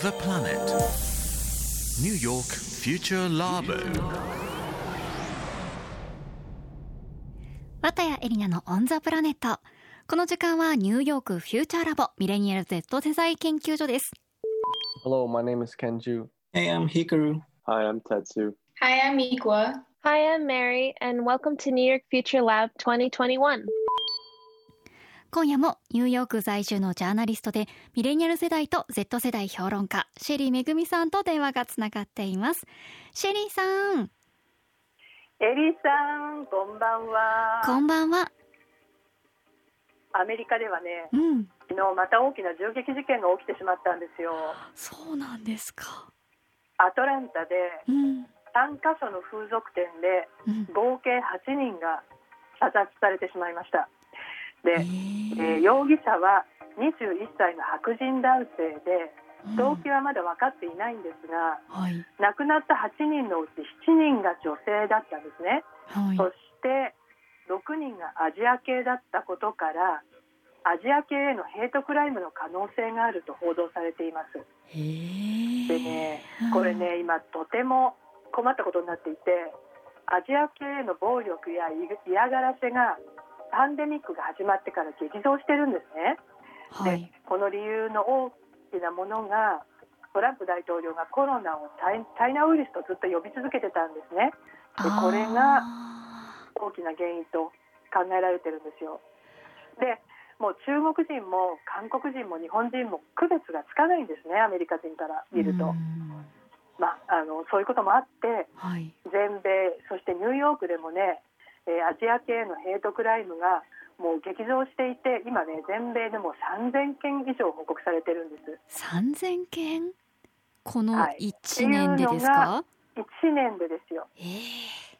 the planet. New York Future Labo. 綿谷エリナのオンザプラネット。この時間はニューヨークフューチャーラボミレニアル Z 世代研究所です。Hello, my name is Kenju. Hey, I'm Hikaru. Hi, I'm Tetsu. Hi, I'm Ikwa. Hi, I'm Mary, and welcome to New York Future Lab 2021. 今夜もニューヨーク在住のジャーナリストでミレニアル世代と Z 世代評論家シェリーめぐみさんと電話がつながっています。シェリーさん、エリーさん、こんばんは。こんばんは。アメリカではね、うん、昨日また大きな銃撃事件が起きてしまったんですよ。そうなんですか。アトランタでうん、3カ所の風俗店でうん、合計8人が射殺されてしまいました。で、ええーー容疑者は21歳の白人男性で、動機はまだ分かっていないんですが、はい、亡くなった8人のうち7人が女性だったんですね。はい、そして6人がアジア系だったことからアジア系へのヘイトクライムの可能性があると報道されています。でね、これね今とても困ったことになっていてアジア系への暴力や嫌がらせがパンデミックが始まってから激増してるんですね。はい、でこの理由の大きなものがトランプ大統領がコロナをチャイナウイルスとずっと呼び続けてたんですね。でこれがあ大きな原因と考えられてるんですよ。でもう中国人も韓国人も日本人も区別がつかないんですねアメリカ人からー見ると、うんまあ、あのそういうこともあってはい、全米そしてニューヨークでもね、えーアジア系のヘイトクライムがもう激増していて今ね全米でも3000件以上報告されてるんです。三千件？このはい。一年でですか？1年でですよ。ええ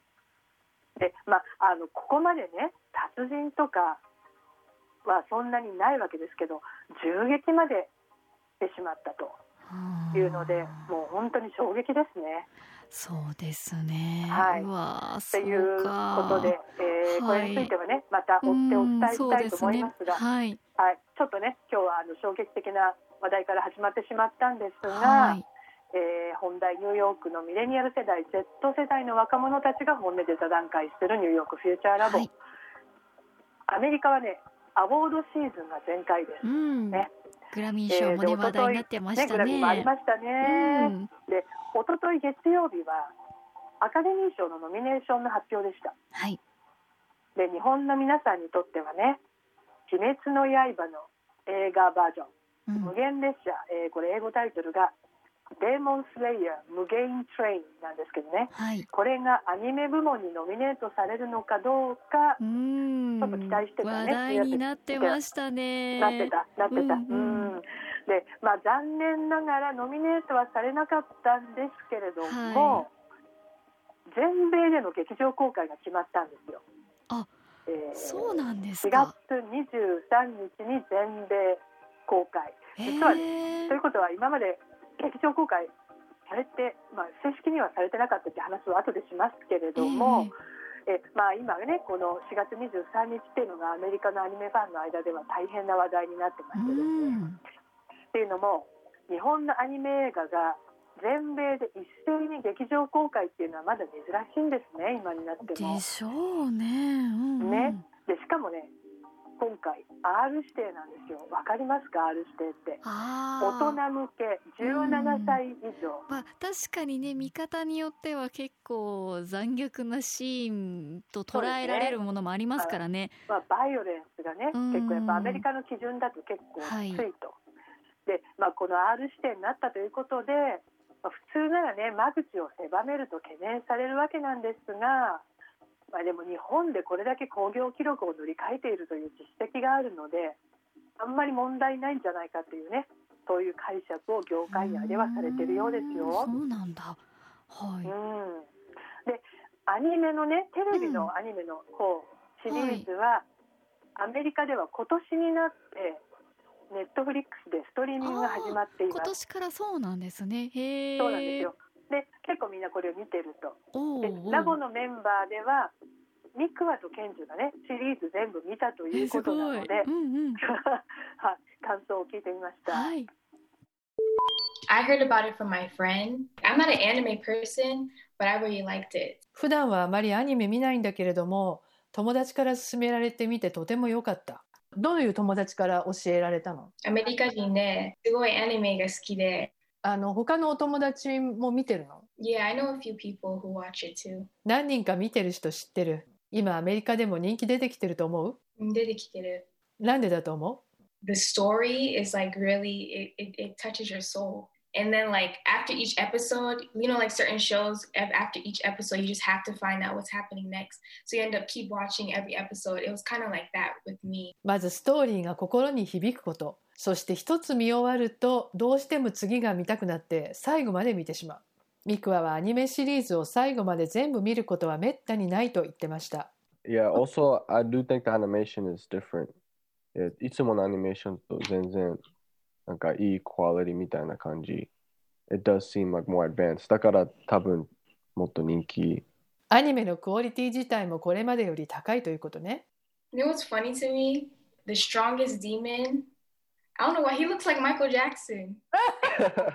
で、まあ、あのここまでね達人とかはそんなにないわけですけど銃撃までしてしまったとはあいうのでもう本当に衝撃ですね。そうですね。はい。とそういうか。ことで、えーこれについてはねまた追ってお伝えしたいと思いますが、すね。はい、ちょっとね今日はあの衝撃的な話題から始まってしまったんですが、はい、はい、えー本題ニューヨークのミレニアル世代 Z 世代の若者たちが本音で座談会するニューヨークフューチャーラボ、はい。アメリカはねアワードシーズンが全開です。うん、ねグラミー賞もね、話題になってましたグラミーもありね。ましたね。うん、で一昨日月曜日はアカデミー賞のノミネーションの発表でした。はい、で日本の皆さんにとってはね「鬼滅の刃」の映画バージョン「うん。無限列車」えーこれ英語タイトルが「デーモンスレイヤー無限トレイン」なんですけどね。はい、これがアニメ部門にノミネートされるのかどうかうん、ちょっと期待してたね。話題になってましたね。なってたなってた、うんうんでまあ残念ながらノミネートはされなかったんですけれども、は全米での劇場公開が決まったんですよ。あえーそうなんです4か月。23日に全米公開。実はということは今まで劇場公開されて、まあ、正式にはされてなかったって話は後でしますけれども、えまあ、今ねこの4月23日っていうのがアメリカのアニメファンの間では大変な話題になってまえーしてですね、うん、っていうのも日本のアニメ映画が全米で一斉に劇場公開っていうのはまだ珍しいんですね今になっても。で。しょうね。うんうん、ね。でしかもね今回 R 指定なんですよ。わかりますか？R 指定って。あ大ー人向け17歳以上、まあ、確かにね見方によっては結構残虐なシーンと捉えられるものもありますからね。まあ、バイオレンスがねうん。結構やっぱアメリカの基準だと結構はい。きついと、で、まあ、この R 指定になったということで、まあ、普通ならね間口を狭めると懸念されるわけなんですが、まあ、でも日本でこれだけ興行記録を塗り替えているという実績があるのであんまり問題ないんじゃないかというねそういう解釈を業界内ではされてるようですよ。そうなんだ。はい。うん、でアニメのねテレビのアニメの方、シリーズは、アメリカでは今年になってネットフリックスでストリーミングが始まってい今ます。年からそうなんですね。へえ。そうなんですよ。で結構みんなこれを見てると。でおーおーラボのメンバーではミクワとケンジュがねシリーズ全部見たということなので、えすごいうんうん。はい感想を聞いてみました。はい。I heard about it from my friend. I'm not an anime person, but I really liked it. 普段はあまりアニメ見ないんだけれども友達から勧められてみてとても良かったどういう友達から教えられたの？アメリカ人ですごいアニメが好きで。あの他のお友達も見てるの？Yeah, I know a few people who watch it too. 何人か見てる人知ってる？今アメリカでも人気出てきてると思う？出てきてる。なんでだと思 The story is like really, it, it, it touches your soul. And then like after each episode, you know, like certain shows, af- after each episode, you just have to find out what's happening next. So you end up keep watching every episode. It was kind of like that with me. うまずストーリーが心に響くことそして一つ見終わるとどうしても次が見たくなって最後まで見てしまうミクワはアニメシリーズを最後まで全部見ることはめったにないと言ってました Yeah, also, I do think the animation is different. えいつものアニメーションと全然なんかいいクオリティみたいな感じ。It does seem like more advanced. だから多分もっと人気。アニメのクオリティ自体もこれまでより高いということね You know what's funny to me? The strongest demon. I don't know why he looks like Michael Jackson.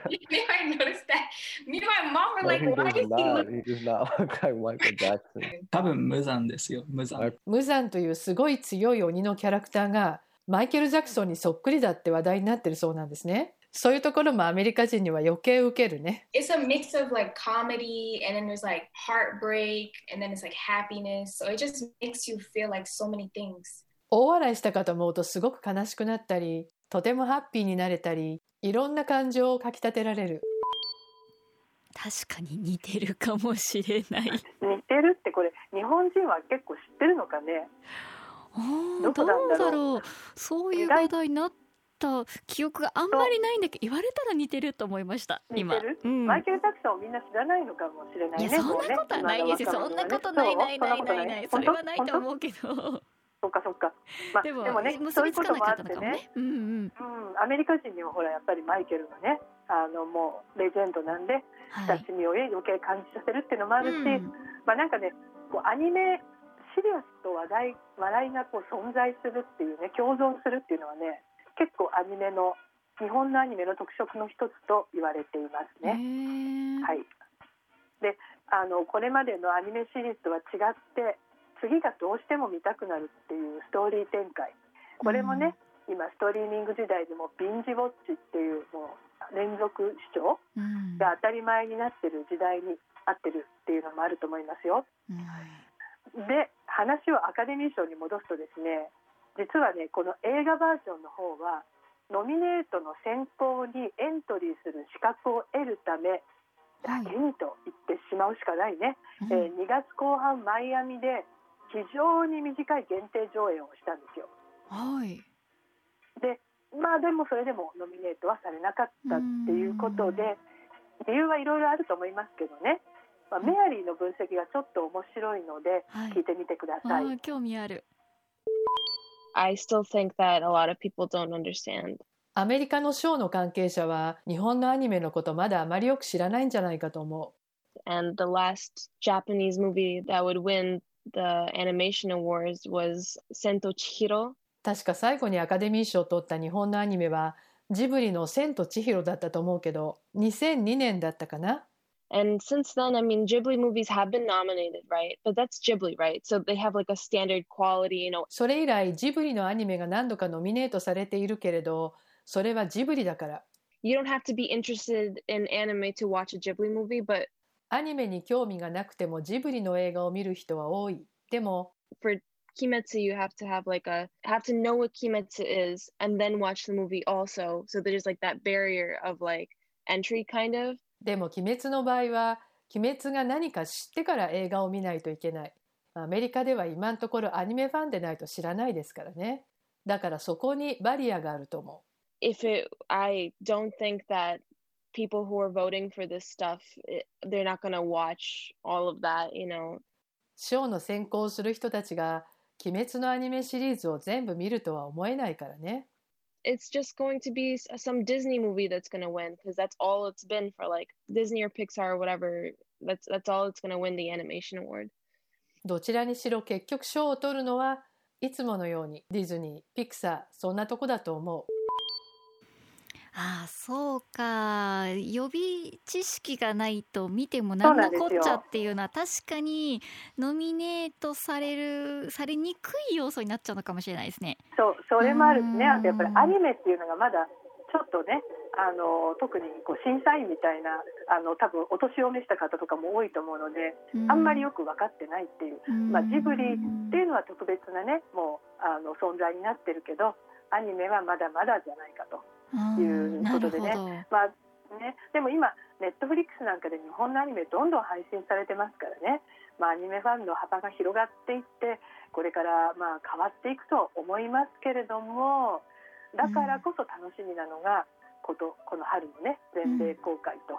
you might notice that. Me and my mom were No, like, he why does does he not. look He does not look like Michael Jackson. 多分無残ですよ無残、はいムザンというすごい強い鬼のキャラクターがマイケル・ジャクソンにそっくりだって話題になってるそうなんですね。そういうところもアメリカ人には余計受けるね。It's a mix of like comedy and then there's like heartbreak and then it's like happiness. So it just makes you feel like so many things. 大笑いしたかと思うとすごく悲しくなったりとてもハッピーになれたりいろんな感情をかきたてられる。確かに似てるかもしれない。似てるってこれ日本人は結構知ってるのかね？どこなんだろうどうだろう。そういう話題になった記憶があんまりないんだけど言われたら似てると思いました今。うん、マイケル・ジャクソンをみんな知らないのかもしれないねいやそんなことはないですよ、そんねなことないないないない。ない。それはないとう思うけど。そっかそっか、まあ、でもでもね結そういうこともあってね。うんうんうん、アメリカ人にはほらやっぱりマイケルがねあのもうレジェンドなんではい。親しみを余計感じさせるっていうのもあるし、うん。まあなんかねこうアニメシリアスと話題笑いがこう存在するっていうね共存するっていうのはね結構アニメの日本のアニメの特色の一つと言われていますへね。ー。はい、であのこれまでのアニメシリーズとは違って次がどうしても見たくなるっていうストーリー展開。これもね、今ストリーミング時代でもビンジウォッチっていうもう連続視聴うん。が当たり前になってる時代に合ってるっていうのもあると思いますよ。うんで話をアカデミー賞に戻すとですね実はねこの映画バージョンの方はノミネートの選考にエントリーする資格を得るためだけにと言ってしまうしかないね、えー2月後半マイアミで非常に短い限定上映をしたんですよ。はい。でまあでもそれでもノミネートはされなかったっていうことで理由はいろいろあると思いますけどね、まあ、メアリーの分析がちょっと面白いのではい。聞いてみてくだあさい、ー興味ある。I still think that a lot of people don't understand. アメリカのショーの関係者は日本のアニメのことまだあまりよく知らないんじゃないかと思 And the last Japanese movie that would win the animation awards was Sento Chihiro. う確か最後にアカデミー賞を取った日本のアニメはジブリの「千と千尋」だったと思うけど2002年だったかな？And since then, I mean, Ghibli movies have been nominated, right? But that's Ghibli, right? So they have like a standard quality, you know. それ以来ジブリのアニメが何度かノミネートされているけれどそれはジブリだから You don't have to be interested in anime to watch a Ghibli movie, but アニメに興味がなくてもジブリの映画を見る人は多いでも for Kimetsu, you have to have like a have to know what Kimetsu is and then watch the movie also. So there's like that barrier of like entry, kind of. でも「鬼滅」の場合は「鬼滅」が何か知ってから映画を見ないといけない。アメリカでは今のところアニメファンでないと知らないですからね。だからそこにバリアがあると思 If it, I don't think that people who are voting for this stuff, it, they're not gonna watch all of that, you know. う賞の選考をする人たちが「鬼滅」のアニメシリーズを全部見るとは思えないからね It's just going to be s- some Disney movie that's gonna win because that's all it's been for like Disney or Pixar or whatever. That's that's all it's gonna win the animation award. どちらにしろ結局賞を取るのはいつものようにディズニーピクサーそんなとこだと思う ああそうか。予備知識がないと見てもなのこっちゃっていうのは確かにノミネートされるされにくい要素になっちゃうのかもしれないですね。そうそれもあるしね。うんあとやっぱりアニメっていうのがまだちょっとねあの特にこう審査員みたいなあの多分お年を召した方とかも多いと思うのであんまりよく分かってないっていう、まあ、ジブリっていうのは特別なねもうあの存在になってるけどアニメはまだまだじゃないかと。いうことでね。まあね、でも今、ネットフリックスなんかで日本のアニメどんどん配信されてますからね、まあ、アニメファンの幅が広がっていってこれからまあ変わっていくと思いますけれどもだからこそ楽しみなのがことこの春のね全米公開と、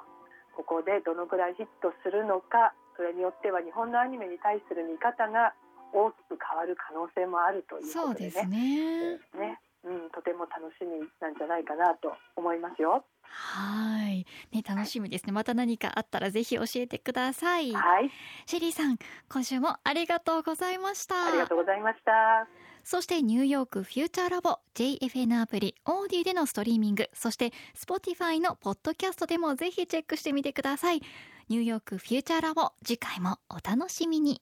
ここでどのくらいヒットするのかそれによっては日本のアニメに対する見方が大きく変わる可能性もあるというそうですことでね。ね。ねうん、とても楽しみなんじゃないかなと思いますよ。はい、ね楽しみですね。また何かあったらぜひ教えてください。はい、シェリーさん、今週もありがとうございました。ありがとうございました。そしてニューヨークフューチャーラボ JFN アプリオーディでのストリーミングそして Spotify のポッドキャストでもぜひチェックしてみてくださいニューヨークフューチャーラボ次回もお楽しみに